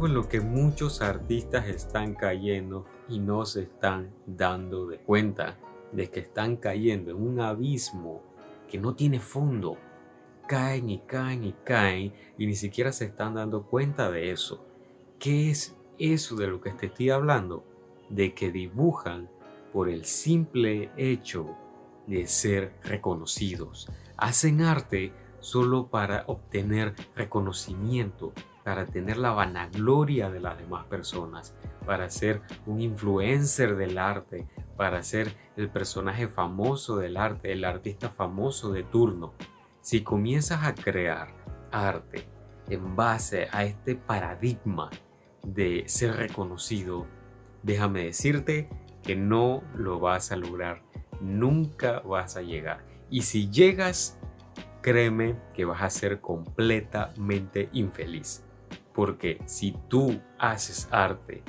algo en lo que muchos artistas están cayendo y no se están dando de cuenta de que están cayendo en un abismo que no tiene fondo. Caen y caen y caen y ni siquiera se están dando cuenta de eso. ¿Qué es eso de lo que te estoy hablando? De que dibujan por el simple hecho de ser reconocidos. Hacen arte solo para obtener reconocimiento, para tener la vanagloria de las demás personas, para ser un influencer del arte, para ser el personaje famoso del arte, el artista famoso de turno. Si comienzas a crear arte en base a este paradigma de ser reconocido, déjame decirte que no lo vas a lograr, nunca vas a llegar. Y si llegas, créeme que vas a ser completamente infeliz. Porque si tú haces arte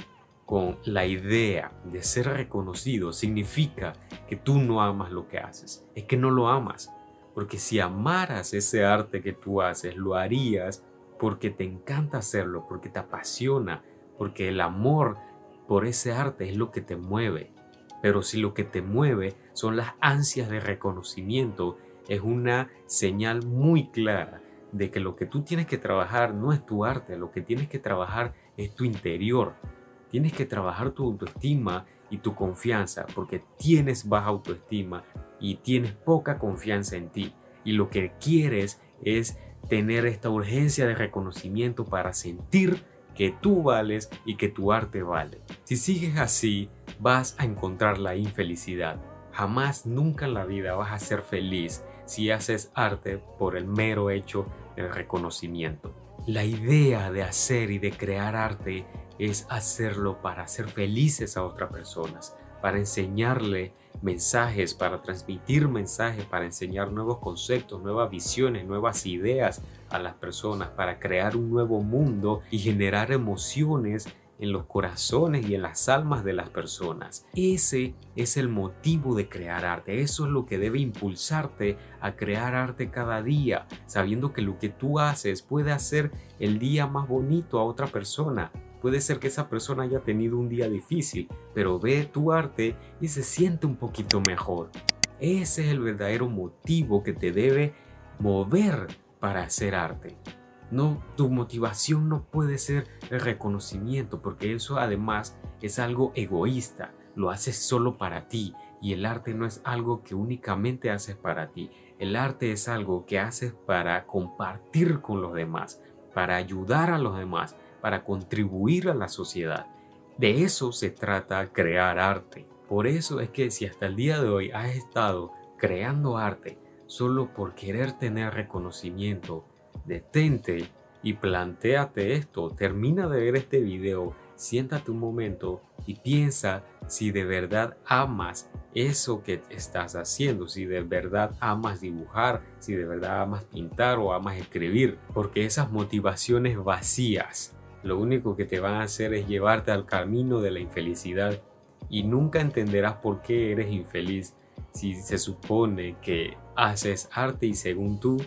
con la idea de ser reconocido, significa que tú no amas lo que haces. Es que no lo amas. Porque si amaras ese arte que tú haces, lo harías porque te encanta hacerlo, porque te apasiona, porque el amor por ese arte es lo que te mueve. Pero si lo que te mueve son las ansias de reconocimiento, es una señal muy clara de que lo que tú tienes que trabajar no es tu arte, lo que tienes que trabajar es tu interior. Tienes que trabajar tu autoestima y tu confianza porque tienes baja autoestima y tienes poca confianza en ti. Y lo que quieres es tener esta urgencia de reconocimiento para sentir que tú vales y que tu arte vale. Si sigues así, vas a encontrar la infelicidad. Jamás, nunca en la vida vas a ser feliz si haces arte por el mero hecho del reconocimiento. La idea de hacer y de crear arte es hacerlo para hacer felices a otras personas, para enseñarle mensajes, para transmitir mensajes, para enseñar nuevos conceptos, nuevas visiones, nuevas ideas a las personas, para crear un nuevo mundo y generar emociones en los corazones y en las almas de las personas. Ese es el motivo de crear arte. Eso es lo que debe impulsarte a crear arte cada día, sabiendo que lo que tú haces puede hacer el día más bonito a otra persona. Puede ser que esa persona haya tenido un día difícil, pero ve tu arte y se siente un poquito mejor. Ese es el verdadero motivo que te debe mover para hacer arte. No, tu motivación no puede ser el reconocimiento, porque eso además es algo egoísta. Lo haces solo para ti y el arte no es algo que únicamente haces para ti. El arte es algo que haces para compartir con los demás, para ayudar a los demás, para contribuir a la sociedad. De eso se trata crear arte. Por eso es que si hasta el día de hoy has estado creando arte solo por querer tener reconocimiento, detente y planteate esto. Termina de ver este video, siéntate un momento y piensa si de verdad amas eso que estás haciendo, si de verdad amas dibujar, si de verdad amas pintar o amas escribir, porque esas motivaciones vacías lo único que te van a hacer es llevarte al camino de la infelicidad y nunca entenderás por qué eres infeliz si se supone que haces arte y según tú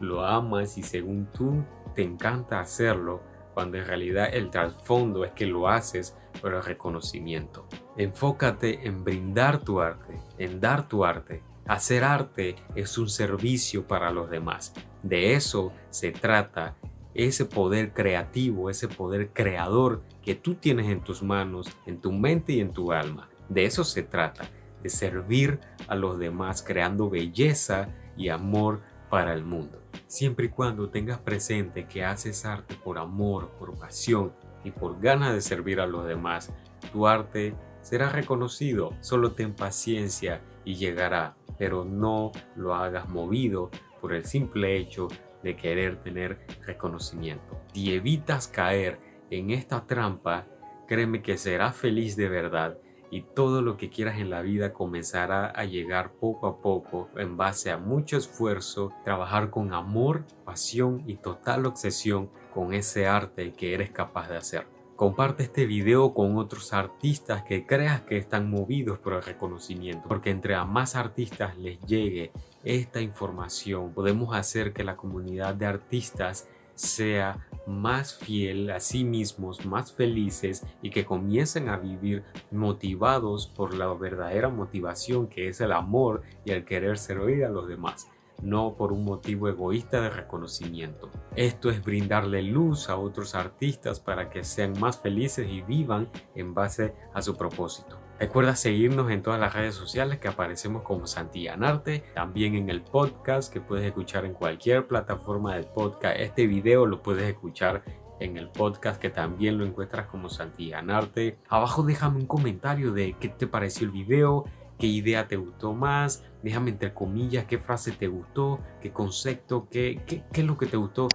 lo amas y según tú te encanta hacerlo, cuando en realidad el trasfondo es que lo haces por el reconocimiento. Enfócate en brindar tu arte, en dar tu arte. Hacer arte es un servicio para los demás. De eso se trata ese poder creativo, ese poder creador que tú tienes en tus manos, en tu mente y en tu alma. De eso se trata, de servir a los demás creando belleza y amor para el mundo. Siempre y cuando tengas presente que haces arte por amor, por pasión y por ganas de servir a los demás, tu arte será reconocido. Solo ten paciencia y llegará, pero no lo hagas movido por el simple hecho de querer tener reconocimiento. Si evitas caer en esta trampa, créeme que serás feliz de verdad y todo lo que quieras en la vida comenzará a llegar poco a poco en base a mucho esfuerzo, trabajar con amor, pasión y total obsesión con ese arte que eres capaz de hacer. Comparte este video con otros artistas que creas que están movidos por el reconocimiento, porque entre a más artistas les llegue esta información, podemos hacer que la comunidad de artistas sea más fiel a sí mismos, más felices y que comiencen a vivir motivados por la verdadera motivación que es el amor y el querer servir a los demás no por un motivo egoísta de reconocimiento. Esto es brindarle luz a otros artistas para que sean más felices y vivan en base a su propósito. Recuerda seguirnos en todas las redes sociales que aparecemos como Santillanarte, también en el podcast que puedes escuchar en cualquier plataforma de podcast. Este video lo puedes escuchar en el podcast que también lo encuentras como Santillanarte. Abajo déjame un comentario de qué te pareció el video, qué idea te gustó más, déjame entre comillas qué frase te gustó, qué concepto, qué, qué, qué es lo que te gustó.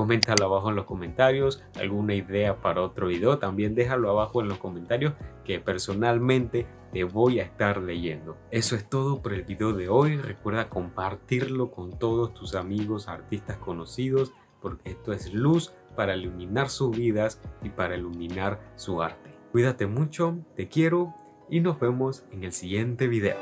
Coméntalo abajo en los comentarios, alguna idea para otro video, también déjalo abajo en los comentarios que personalmente te voy a estar leyendo. Eso es todo por el video de hoy, recuerda compartirlo con todos tus amigos artistas conocidos porque esto es luz para iluminar sus vidas y para iluminar su arte. Cuídate mucho, te quiero y nos vemos en el siguiente video.